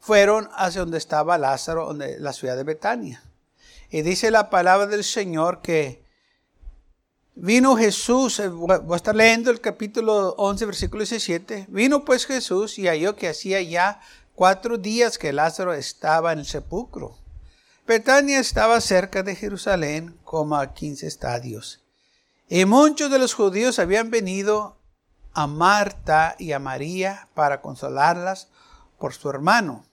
fueron hacia donde estaba Lázaro, donde, la ciudad de Betania. Y dice la palabra del Señor que vino Jesús, eh, voy a estar leyendo el capítulo 11, versículo 17, vino pues Jesús y halló que hacía ya cuatro días que Lázaro estaba en el sepulcro. Betania estaba cerca de Jerusalén como a 15 estadios. Y muchos de los judíos habían venido a Marta y a María para consolarlas por su hermano.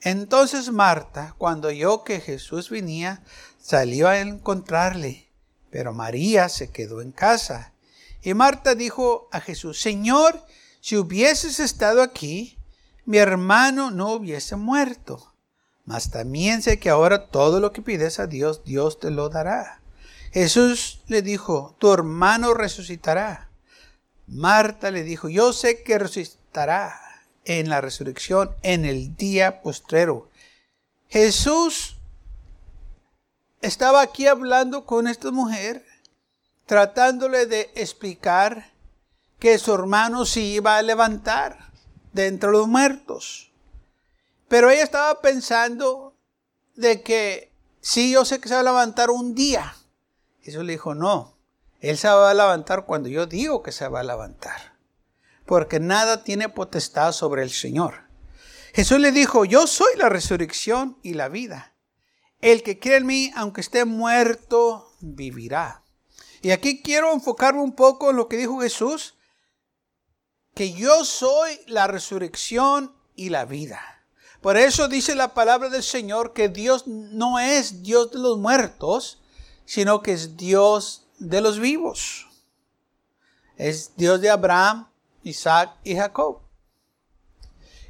Entonces Marta, cuando oyó que Jesús venía, salió a encontrarle, pero María se quedó en casa. Y Marta dijo a Jesús, Señor, si hubieses estado aquí, mi hermano no hubiese muerto. Mas también sé que ahora todo lo que pides a Dios, Dios te lo dará. Jesús le dijo, tu hermano resucitará. Marta le dijo, yo sé que resucitará en la resurrección en el día postrero. Jesús estaba aquí hablando con esta mujer, tratándole de explicar que su hermano se iba a levantar de entre los muertos. Pero ella estaba pensando de que sí, yo sé que se va a levantar un día. Jesús le dijo, no, él se va a levantar cuando yo digo que se va a levantar porque nada tiene potestad sobre el Señor. Jesús le dijo, yo soy la resurrección y la vida. El que cree en mí, aunque esté muerto, vivirá. Y aquí quiero enfocarme un poco en lo que dijo Jesús, que yo soy la resurrección y la vida. Por eso dice la palabra del Señor que Dios no es Dios de los muertos, sino que es Dios de los vivos. Es Dios de Abraham, Isaac y Jacob.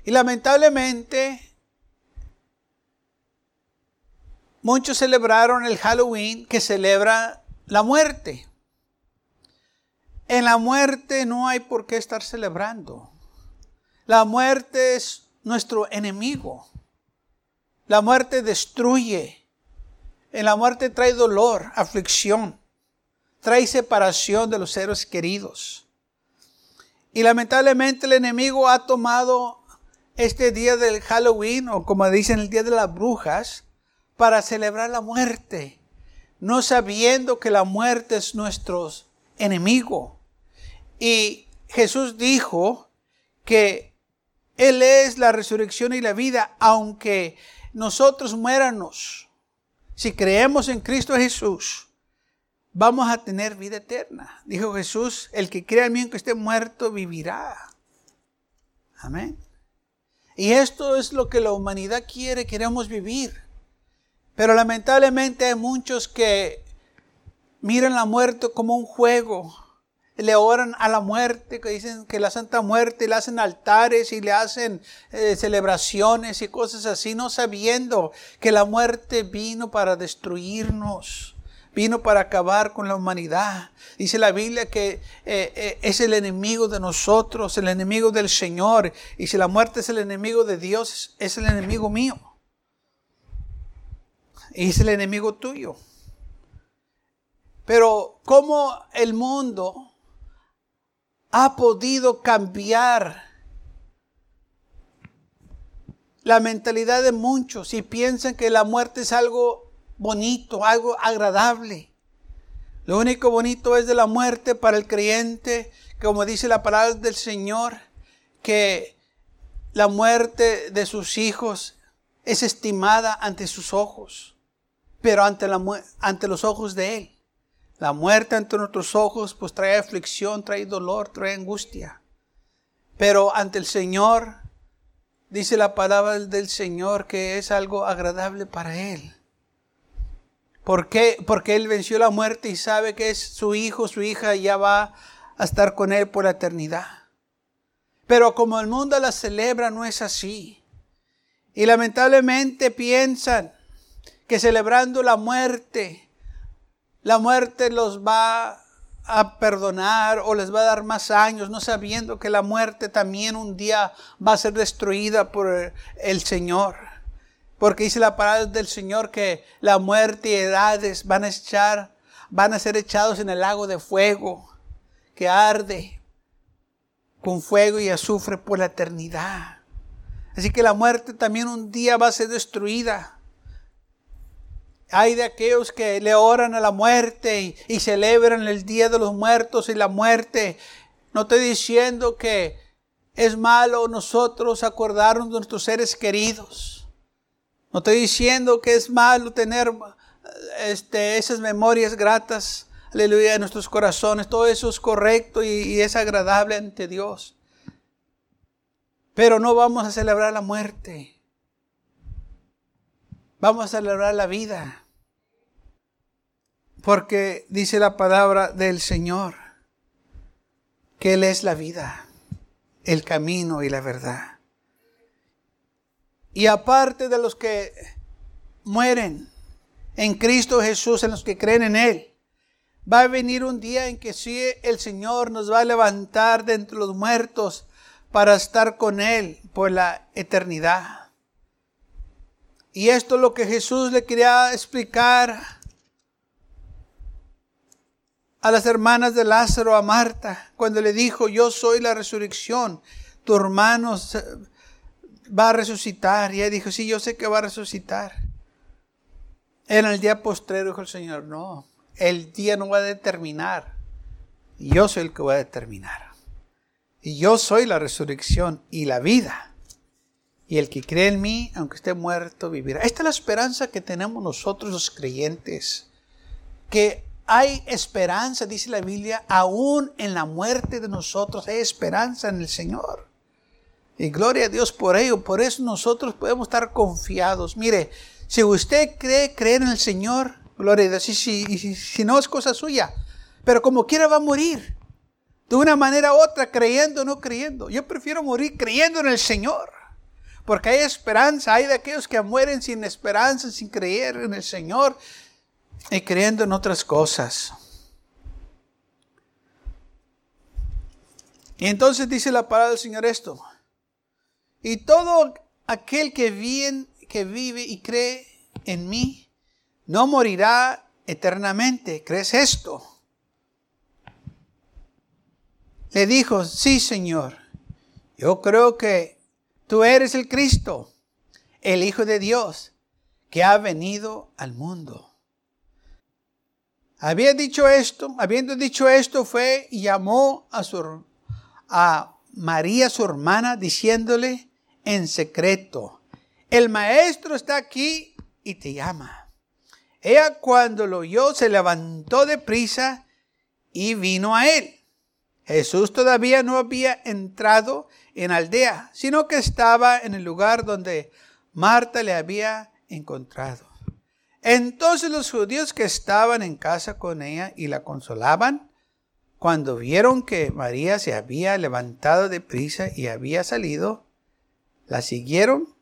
Y lamentablemente, muchos celebraron el Halloween que celebra la muerte. En la muerte no hay por qué estar celebrando. La muerte es nuestro enemigo. La muerte destruye. En la muerte trae dolor, aflicción, trae separación de los seres queridos. Y lamentablemente el enemigo ha tomado este día del Halloween, o como dicen el día de las brujas, para celebrar la muerte, no sabiendo que la muerte es nuestro enemigo. Y Jesús dijo que Él es la resurrección y la vida, aunque nosotros muéramos. Si creemos en Cristo Jesús, vamos a tener vida eterna. Dijo Jesús, el que crea en mí, aunque esté muerto, vivirá. Amén. Y esto es lo que la humanidad quiere, queremos vivir. Pero lamentablemente hay muchos que miran la muerte como un juego. Le oran a la muerte, que dicen que la Santa Muerte, le hacen altares y le hacen eh, celebraciones y cosas así, no sabiendo que la muerte vino para destruirnos vino para acabar con la humanidad. Dice la Biblia que eh, eh, es el enemigo de nosotros, el enemigo del Señor. Y si la muerte es el enemigo de Dios, es el enemigo mío. Y es el enemigo tuyo. Pero ¿cómo el mundo ha podido cambiar la mentalidad de muchos y piensan que la muerte es algo bonito, algo agradable. Lo único bonito es de la muerte para el creyente, como dice la palabra del Señor, que la muerte de sus hijos es estimada ante sus ojos, pero ante, la, ante los ojos de Él. La muerte ante nuestros ojos pues trae aflicción, trae dolor, trae angustia. Pero ante el Señor, dice la palabra del Señor que es algo agradable para Él. ¿Por qué? Porque Él venció la muerte y sabe que es su hijo, su hija, ya va a estar con Él por la eternidad. Pero como el mundo la celebra, no es así. Y lamentablemente piensan que celebrando la muerte, la muerte los va a perdonar o les va a dar más años, no sabiendo que la muerte también un día va a ser destruida por el Señor. Porque dice la palabra del Señor que la muerte y edades van a echar, van a ser echados en el lago de fuego que arde con fuego y azufre por la eternidad. Así que la muerte también un día va a ser destruida. Hay de aquellos que le oran a la muerte y, celebran el Día de los Muertos y la muerte. No estoy diciendo que es malo nosotros acordarnos de nuestros seres queridos. No estoy diciendo que es malo tener este, esas memorias gratas, aleluya, en nuestros corazones. Todo eso es correcto y, y es agradable ante Dios. Pero no vamos a celebrar la muerte. Vamos a celebrar la vida. Porque dice la palabra del Señor que Él es la vida, el camino y la verdad. Y aparte de los que mueren en Cristo Jesús, en los que creen en Él, va a venir un día en que sí el Señor nos va a levantar de entre los muertos para estar con Él por la eternidad. Y esto es lo que Jesús le quería explicar a las hermanas de Lázaro, a Marta, cuando le dijo, yo soy la resurrección, tu hermano va a resucitar. Y ella dijo, sí, yo sé que va a resucitar. En el día postrero dijo el Señor, no, el día no va a determinar. Yo soy el que va a determinar. Y yo soy la resurrección y la vida. Y el que cree en mí, aunque esté muerto, vivirá. Esta es la esperanza que tenemos nosotros los creyentes. Que hay esperanza, dice la Biblia, aún en la muerte de nosotros hay esperanza en el Señor. Y gloria a Dios por ello. Por eso nosotros podemos estar confiados. Mire, si usted cree creer en el Señor, gloria a Dios. Y si, si no es cosa suya. Pero como quiera va a morir. De una manera u otra, creyendo o no creyendo. Yo prefiero morir creyendo en el Señor. Porque hay esperanza, hay de aquellos que mueren sin esperanza, sin creer en el Señor y creyendo en otras cosas. Y entonces dice la palabra del Señor esto. Y todo aquel que vive, que vive y cree en mí no morirá eternamente. ¿Crees esto? Le dijo, sí, Señor. Yo creo que Tú eres el Cristo, el Hijo de Dios, que ha venido al mundo. Había dicho esto, habiendo dicho esto, fue y llamó a, su, a María, su hermana, diciéndole en secreto, el maestro está aquí y te llama. Ella cuando lo oyó se levantó de prisa y vino a él. Jesús todavía no había entrado en aldea, sino que estaba en el lugar donde Marta le había encontrado. Entonces los judíos que estaban en casa con ella y la consolaban, cuando vieron que María se había levantado de prisa y había salido, la siguieron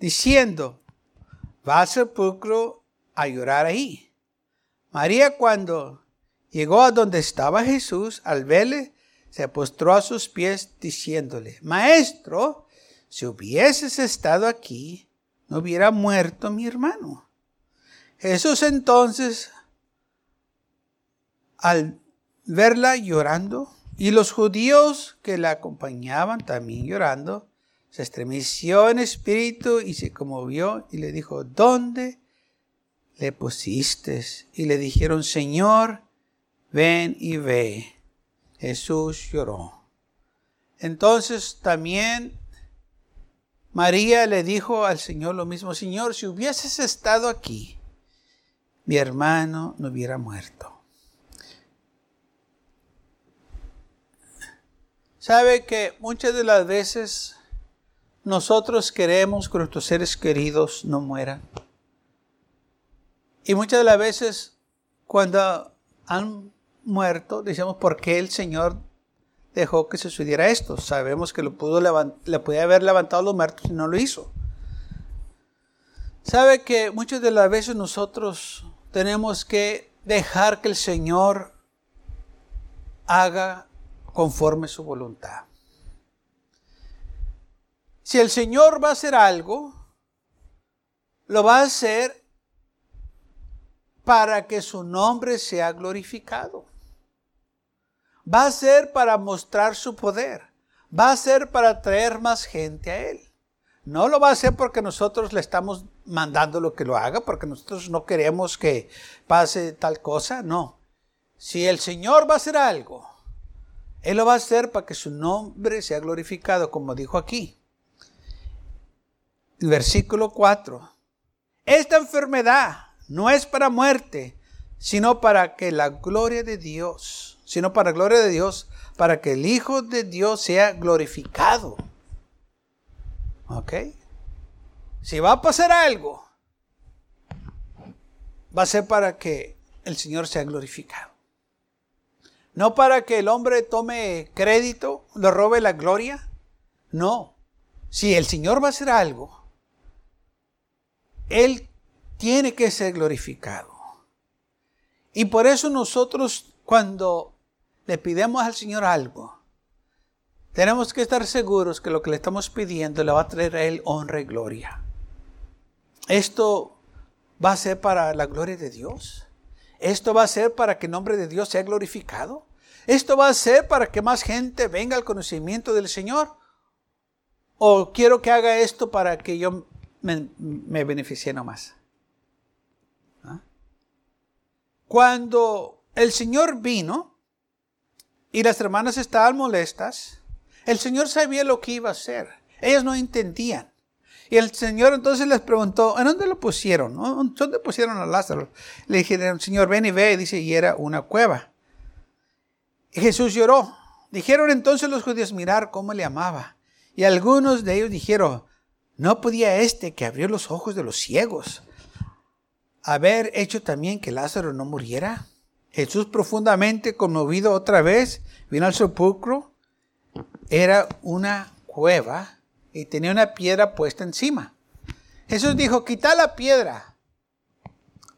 diciendo, va al sepulcro a llorar ahí. María cuando llegó a donde estaba Jesús, al verle, se postró a sus pies diciéndole, Maestro, si hubieses estado aquí, no hubiera muerto mi hermano. Jesús entonces, al verla llorando, y los judíos que la acompañaban también llorando, se estremeció en espíritu y se conmovió y le dijo, ¿dónde le pusiste? Y le dijeron, Señor, ven y ve. Jesús lloró. Entonces también María le dijo al Señor lo mismo, Señor, si hubieses estado aquí, mi hermano no hubiera muerto. Sabe que muchas de las veces nosotros queremos que nuestros seres queridos no mueran. Y muchas de las veces cuando han muerto, decimos, ¿por qué el Señor dejó que sucediera esto? Sabemos que lo pudo le podía haber levantado los muertos y no lo hizo. Sabe que muchas de las veces nosotros tenemos que dejar que el Señor haga conforme su voluntad. Si el Señor va a hacer algo, lo va a hacer para que su nombre sea glorificado. Va a ser para mostrar su poder. Va a ser para traer más gente a Él. No lo va a hacer porque nosotros le estamos mandando lo que lo haga, porque nosotros no queremos que pase tal cosa. No. Si el Señor va a hacer algo, Él lo va a hacer para que su nombre sea glorificado, como dijo aquí. Versículo 4. Esta enfermedad no es para muerte, sino para que la gloria de Dios, sino para gloria de Dios, para que el Hijo de Dios sea glorificado. ¿Ok? Si va a pasar algo, va a ser para que el Señor sea glorificado. No para que el hombre tome crédito, le robe la gloria. No. Si el Señor va a hacer algo, Él tiene que ser glorificado. Y por eso nosotros cuando le pidemos al Señor algo, tenemos que estar seguros que lo que le estamos pidiendo le va a traer a Él honra y gloria. Esto va a ser para la gloria de Dios. Esto va a ser para que el nombre de Dios sea glorificado. Esto va a ser para que más gente venga al conocimiento del Señor. O quiero que haga esto para que yo me, beneficie nomás. ¿Ah? Cuando el Señor vino y las hermanas estaban molestas, el Señor sabía lo que iba a hacer. Ellas no entendían. Y el Señor entonces les preguntó, ¿en dónde lo pusieron? ¿Dónde pusieron a Lázaro? Le dijeron, Señor, ven y ve. dice, y era una cueva. Y Jesús lloró. Dijeron entonces los judíos, mirar cómo le amaba. Y algunos de ellos dijeron, no podía este que abrió los ojos de los ciegos haber hecho también que Lázaro no muriera. Jesús profundamente conmovido otra vez vino al sepulcro. Era una cueva y tenía una piedra puesta encima. Jesús dijo, quita la piedra.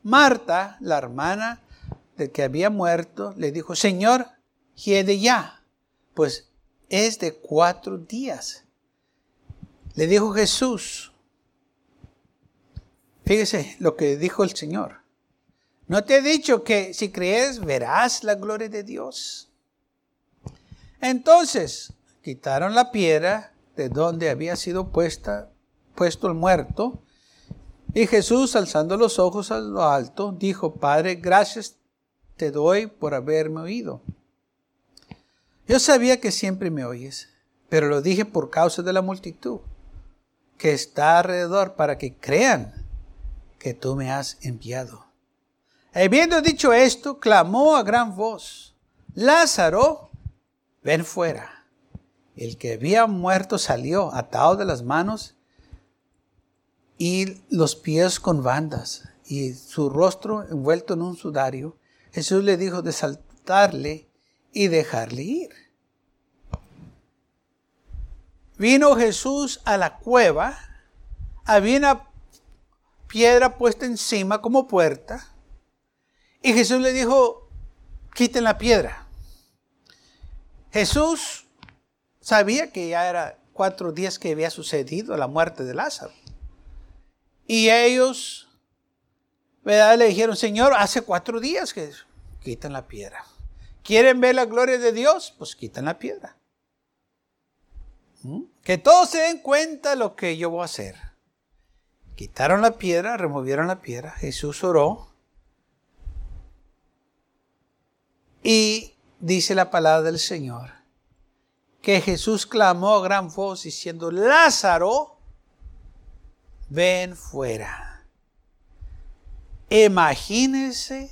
Marta, la hermana del que había muerto, le dijo, Señor, hiede ya, pues es de cuatro días. Le dijo Jesús, fíjese lo que dijo el Señor. ¿No te he dicho que si crees verás la gloria de Dios? Entonces quitaron la piedra de donde había sido puesta, puesto el muerto. Y Jesús, alzando los ojos a lo alto, dijo, Padre, gracias te doy por haberme oído. Yo sabía que siempre me oyes, pero lo dije por causa de la multitud que está alrededor para que crean que tú me has enviado. Habiendo dicho esto, clamó a gran voz, Lázaro, ven fuera. El que había muerto salió atado de las manos y los pies con bandas y su rostro envuelto en un sudario. Jesús le dijo de saltarle y dejarle ir. Vino Jesús a la cueva, había una piedra puesta encima como puerta, y Jesús le dijo, quiten la piedra. Jesús sabía que ya era cuatro días que había sucedido la muerte de Lázaro. Y ellos, ¿verdad? Le dijeron, Señor, hace cuatro días que quitan la piedra. ¿Quieren ver la gloria de Dios? Pues quitan la piedra. ¿Mm? Que todos se den cuenta lo que yo voy a hacer. Quitaron la piedra, removieron la piedra, Jesús oró. Y dice la palabra del Señor que Jesús clamó a gran voz diciendo, Lázaro, ven fuera. Imagínense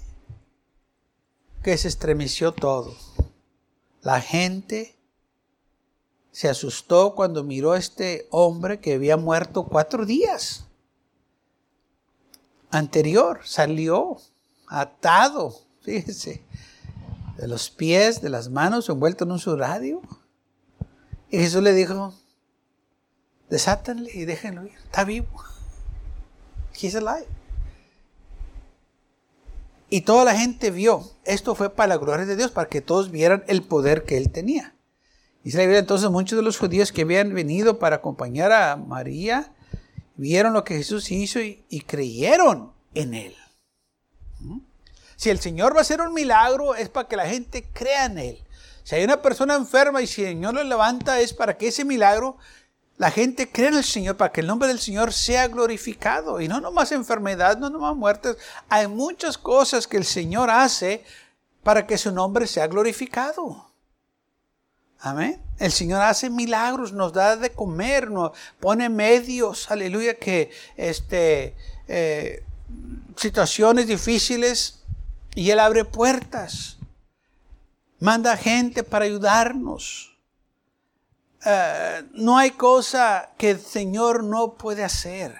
que se estremeció todo. La gente se asustó cuando miró a este hombre que había muerto cuatro días. Anterior salió atado, fíjese, de los pies, de las manos, envuelto en un suradio. Y Jesús le dijo, desátenle y déjenlo ir, está vivo. He's alive. Y toda la gente vio. Esto fue para la gloria de Dios, para que todos vieran el poder que él tenía. Dice la Biblia, entonces muchos de los judíos que habían venido para acompañar a María, vieron lo que Jesús hizo y, y creyeron en él. ¿Mm? Si el Señor va a hacer un milagro, es para que la gente crea en él. Si hay una persona enferma y si el Señor lo levanta, es para que ese milagro la gente cree en el Señor para que el nombre del Señor sea glorificado. Y no nomás enfermedad, no nomás muertes. Hay muchas cosas que el Señor hace para que su nombre sea glorificado. Amén. El Señor hace milagros, nos da de comer, nos pone medios, aleluya, que este, eh, situaciones difíciles y Él abre puertas. Manda gente para ayudarnos. Eh, no hay cosa que el Señor no puede hacer.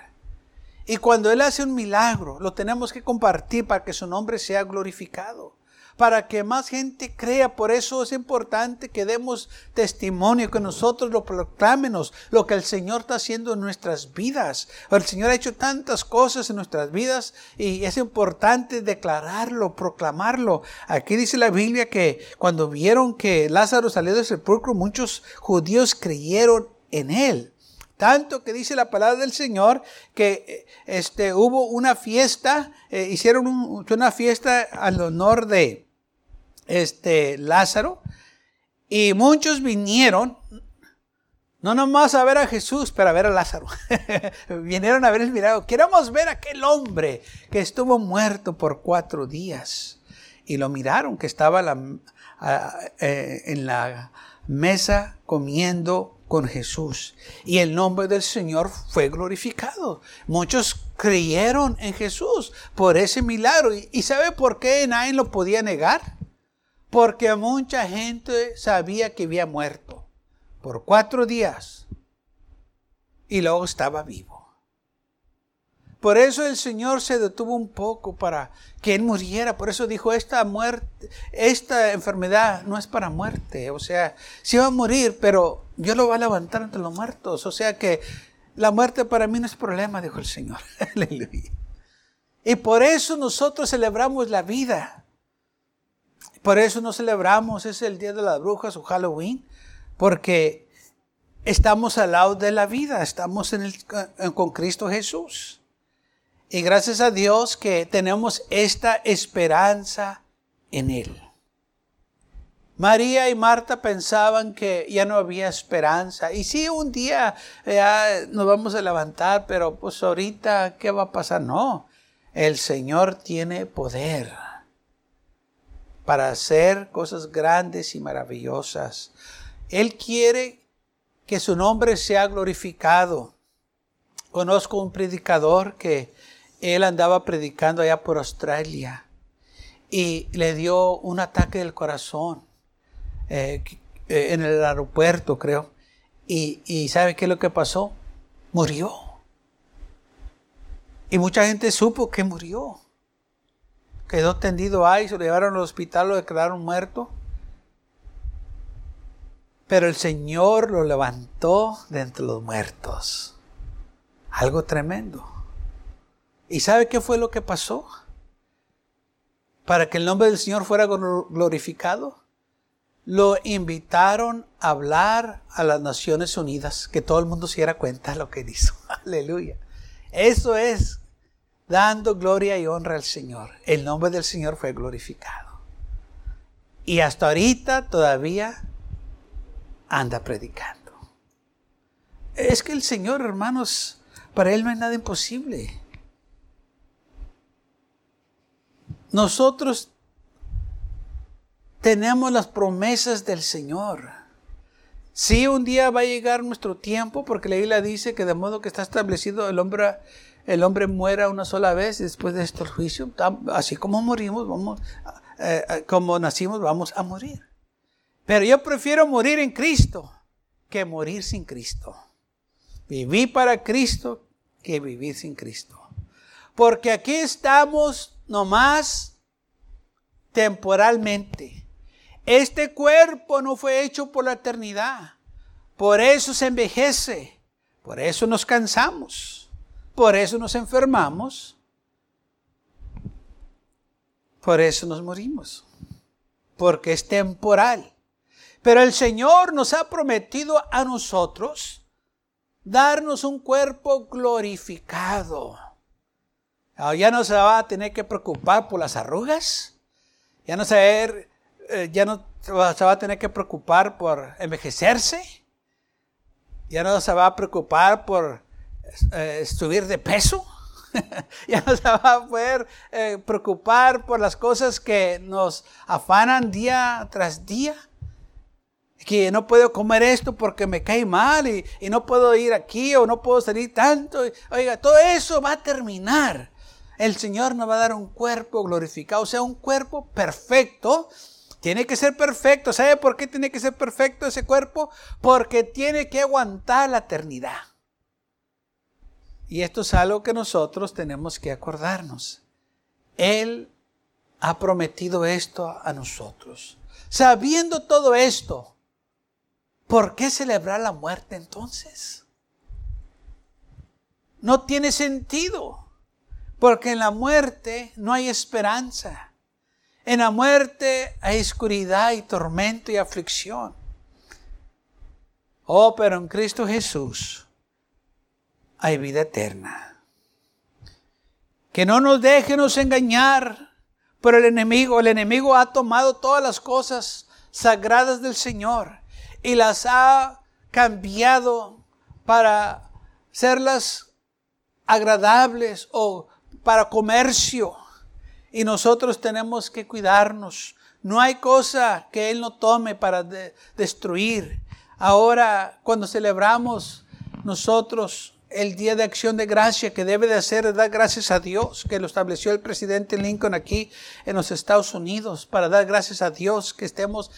Y cuando Él hace un milagro, lo tenemos que compartir para que su nombre sea glorificado para que más gente crea. Por eso es importante que demos testimonio, que nosotros lo proclamemos, lo que el Señor está haciendo en nuestras vidas. El Señor ha hecho tantas cosas en nuestras vidas y es importante declararlo, proclamarlo. Aquí dice la Biblia que cuando vieron que Lázaro salió del sepulcro, muchos judíos creyeron en él. Tanto que dice la palabra del Señor que este, hubo una fiesta, eh, hicieron una fiesta al honor de, este, Lázaro, y muchos vinieron, no nomás a ver a Jesús, pero a ver a Lázaro. Vinieron a ver el milagro. Queremos ver a aquel hombre que estuvo muerto por cuatro días. Y lo miraron, que estaba eh, en la mesa comiendo con Jesús. Y el nombre del Señor fue glorificado. Muchos creyeron en Jesús por ese milagro. ¿Y sabe por qué nadie lo podía negar? Porque mucha gente sabía que había muerto por cuatro días y luego estaba vivo. Por eso el Señor se detuvo un poco para que él muriera. Por eso dijo, esta muerte, esta enfermedad no es para muerte. O sea, sí va a morir, pero yo lo voy a levantar entre los muertos. O sea que la muerte para mí no es problema, dijo el Señor. Aleluya. Y por eso nosotros celebramos la vida. Por eso no celebramos, es el Día de las Brujas o Halloween, porque estamos al lado de la vida, estamos en con Cristo Jesús. Y gracias a Dios que tenemos esta esperanza en Él. María y Marta pensaban que ya no había esperanza. Y sí, un día ya nos vamos a levantar, pero pues ahorita, ¿qué va a pasar? No, el Señor tiene poder para hacer cosas grandes y maravillosas. Él quiere que su nombre sea glorificado. Conozco un predicador que él andaba predicando allá por Australia y le dio un ataque del corazón eh, eh, en el aeropuerto, creo. Y, y ¿sabe qué es lo que pasó? Murió. Y mucha gente supo que murió quedó tendido ahí, se lo llevaron al hospital, lo declararon muerto. Pero el Señor lo levantó de entre los muertos. Algo tremendo. ¿Y sabe qué fue lo que pasó? Para que el nombre del Señor fuera glorificado, lo invitaron a hablar a las Naciones Unidas, que todo el mundo se diera cuenta de lo que hizo. Aleluya. Eso es dando gloria y honra al Señor. El nombre del Señor fue glorificado. Y hasta ahorita todavía anda predicando. Es que el Señor, hermanos, para Él no hay nada imposible. Nosotros tenemos las promesas del Señor. Sí, un día va a llegar nuestro tiempo, porque la Biblia dice que de modo que está establecido el hombre el hombre muera una sola vez después de esto el juicio, así como morimos, vamos, eh, eh, como nacimos, vamos a morir. Pero yo prefiero morir en Cristo que morir sin Cristo. Vivir para Cristo que vivir sin Cristo. Porque aquí estamos nomás temporalmente. Este cuerpo no fue hecho por la eternidad. Por eso se envejece. Por eso nos cansamos. Por eso nos enfermamos. Por eso nos morimos. Porque es temporal. Pero el Señor nos ha prometido a nosotros darnos un cuerpo glorificado. Ya no se va a tener que preocupar por las arrugas. Ya no se eh, ya no se va a tener que preocupar por envejecerse. Ya no se va a preocupar por eh, subir de peso. ya no se va a poder eh, preocupar por las cosas que nos afanan día tras día. Que no puedo comer esto porque me cae mal y, no puedo ir aquí o no puedo salir tanto. Oiga, todo eso va a terminar. El Señor nos va a dar un cuerpo glorificado, o sea, un cuerpo perfecto. Tiene que ser perfecto. ¿Sabe por qué tiene que ser perfecto ese cuerpo? Porque tiene que aguantar la eternidad. Y esto es algo que nosotros tenemos que acordarnos. Él ha prometido esto a nosotros. Sabiendo todo esto, ¿por qué celebrar la muerte entonces? No tiene sentido, porque en la muerte no hay esperanza. En la muerte hay oscuridad y tormento y aflicción. Oh, pero en Cristo Jesús hay vida eterna. Que no nos déjenos engañar por el enemigo. El enemigo ha tomado todas las cosas sagradas del Señor y las ha cambiado para serlas agradables o para comercio. Y nosotros tenemos que cuidarnos. No hay cosa que Él no tome para destruir. Ahora, cuando celebramos nosotros el día de acción de gracia que debe de hacer es dar gracias a Dios, que lo estableció el presidente Lincoln aquí en los Estados Unidos, para dar gracias a Dios que estemos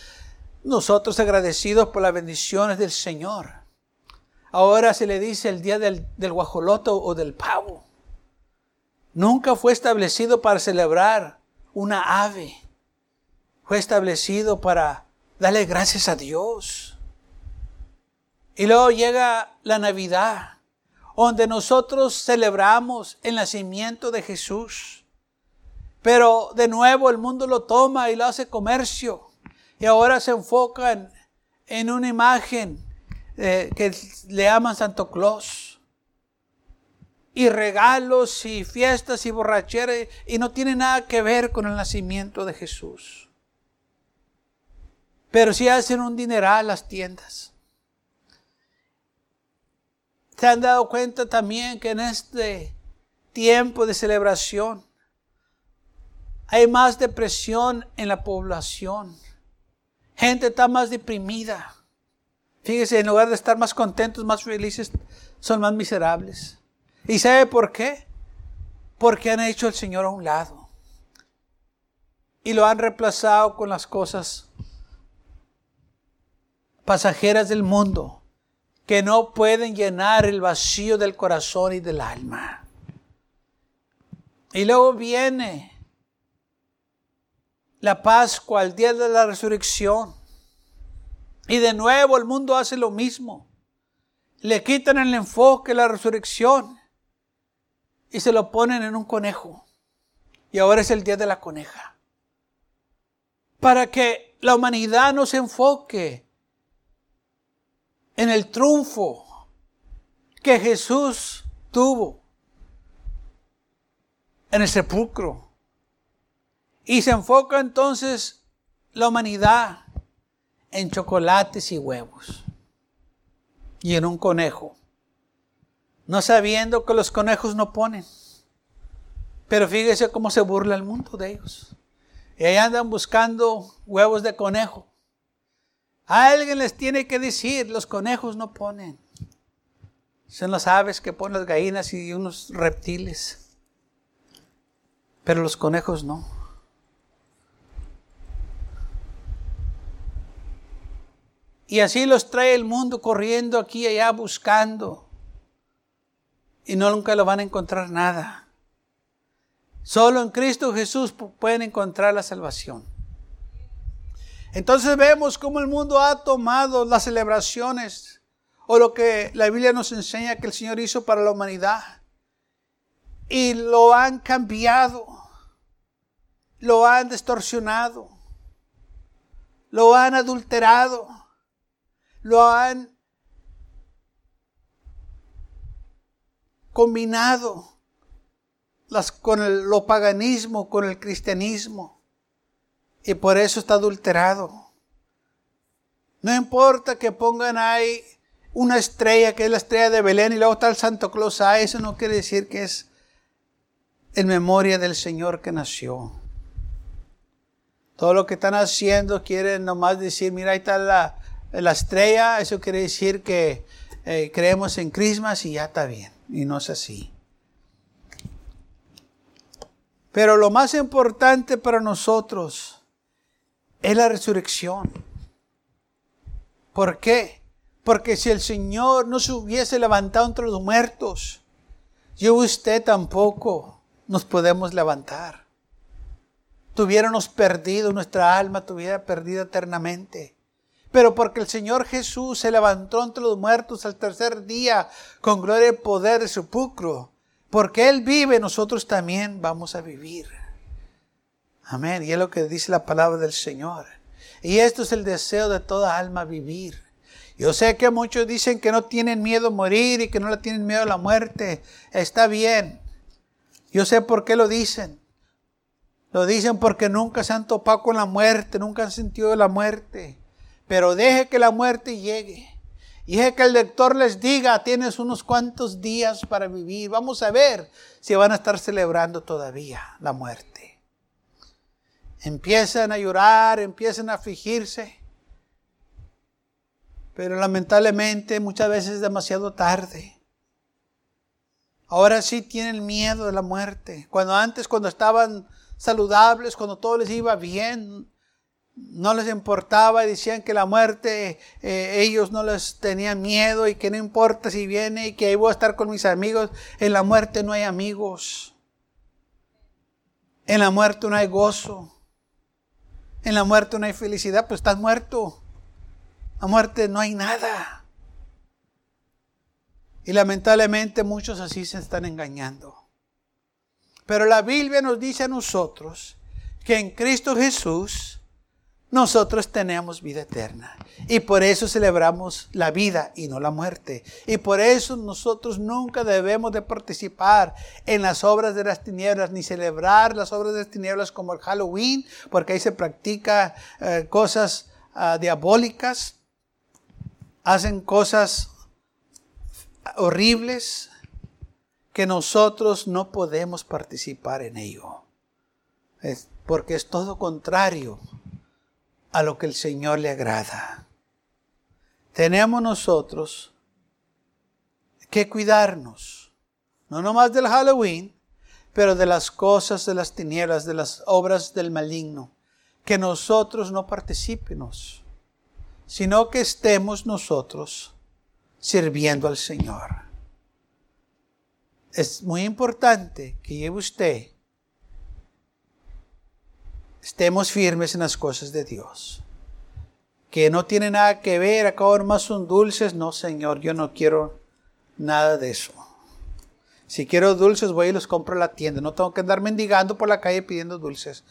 nosotros agradecidos por las bendiciones del Señor. Ahora se le dice el día del, del guajoloto o del pavo. Nunca fue establecido para celebrar una ave. Fue establecido para darle gracias a Dios. Y luego llega la Navidad donde nosotros celebramos el nacimiento de Jesús. Pero de nuevo el mundo lo toma y lo hace comercio. Y ahora se enfocan en una imagen eh, que le llaman Santo Claus. Y regalos y fiestas y borracheras y no tiene nada que ver con el nacimiento de Jesús. Pero sí hacen un dineral las tiendas. ¿Se han dado cuenta también que en este tiempo de celebración hay más depresión en la población? Gente está más deprimida. Fíjese, en lugar de estar más contentos, más felices, son más miserables. ¿Y sabe por qué? Porque han hecho al Señor a un lado. Y lo han reemplazado con las cosas pasajeras del mundo que no pueden llenar el vacío del corazón y del alma. Y luego viene la Pascua, el día de la resurrección. Y de nuevo el mundo hace lo mismo. Le quitan el enfoque, la resurrección, y se lo ponen en un conejo. Y ahora es el día de la coneja. Para que la humanidad no se enfoque en el triunfo que Jesús tuvo en el sepulcro. Y se enfoca entonces la humanidad en chocolates y huevos y en un conejo, no sabiendo que los conejos no ponen. Pero fíjese cómo se burla el mundo de ellos. Y ahí andan buscando huevos de conejo. Alguien les tiene que decir, los conejos no ponen. Son las aves que ponen las gallinas y unos reptiles. Pero los conejos no. Y así los trae el mundo corriendo aquí y allá buscando. Y no nunca lo van a encontrar nada. Solo en Cristo Jesús pueden encontrar la salvación. Entonces vemos cómo el mundo ha tomado las celebraciones o lo que la Biblia nos enseña que el Señor hizo para la humanidad y lo han cambiado, lo han distorsionado, lo han adulterado, lo han combinado con el, lo paganismo, con el cristianismo, y por eso está adulterado. No importa que pongan ahí una estrella, que es la estrella de Belén, y luego está el Santo Claus ahí, eso no quiere decir que es en memoria del Señor que nació. Todo lo que están haciendo quieren nomás decir, mira, ahí está la, estrella, eso quiere decir que eh, creemos en Christmas y ya está bien. Y no es así. Pero lo más importante para nosotros es la resurrección. ¿Por qué? Porque si el Señor no se hubiese levantado entre los muertos, yo usted tampoco nos podemos levantar. Tuviéramos perdido, nuestra alma tuviera perdida eternamente. Pero porque el Señor Jesús se levantó entre los muertos al tercer día con gloria y poder de sepulcro, porque Él vive, nosotros también vamos a vivir. Amén. Y es lo que dice la palabra del Señor. Y esto es el deseo de toda alma vivir. Yo sé que muchos dicen que no tienen miedo a morir y que no le tienen miedo a la muerte. Está bien. Yo sé por qué lo dicen. Lo dicen porque nunca se han topado con la muerte, nunca han sentido la muerte. Pero deje que la muerte llegue. Y deje que el lector les diga, tienes unos cuantos días para vivir. Vamos a ver si van a estar celebrando todavía la muerte. Empiezan a llorar, empiezan a afligirse. Pero lamentablemente muchas veces es demasiado tarde. Ahora sí tienen miedo de la muerte. Cuando antes, cuando estaban saludables, cuando todo les iba bien, no les importaba y decían que la muerte eh, ellos no les tenían miedo y que no importa si viene y que ahí voy a estar con mis amigos. En la muerte no hay amigos. En la muerte no hay gozo. En la muerte no hay felicidad, pues estás muerto. La muerte no hay nada. Y lamentablemente muchos así se están engañando. Pero la Biblia nos dice a nosotros que en Cristo Jesús nosotros tenemos vida eterna. Y por eso celebramos la vida y no la muerte. Y por eso nosotros nunca debemos de participar en las obras de las tinieblas, ni celebrar las obras de las tinieblas como el Halloween, porque ahí se practica eh, cosas ah, diabólicas, hacen cosas horribles que nosotros no podemos participar en ello. Porque es todo contrario a lo que el Señor le agrada. Tenemos nosotros que cuidarnos, no nomás del Halloween, pero de las cosas de las tinieblas, de las obras del maligno, que nosotros no participemos, sino que estemos nosotros sirviendo al Señor. Es muy importante que lleve usted, estemos firmes en las cosas de Dios. Que no tiene nada que ver, acá más son dulces. No, Señor, yo no quiero nada de eso. Si quiero dulces, voy y los compro a la tienda. No tengo que andar mendigando por la calle pidiendo dulces.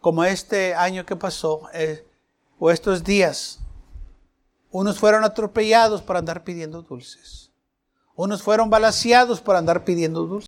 Como este año que pasó, eh, o estos días, unos fueron atropellados por andar pidiendo dulces. Unos fueron balaseados por andar pidiendo dulces.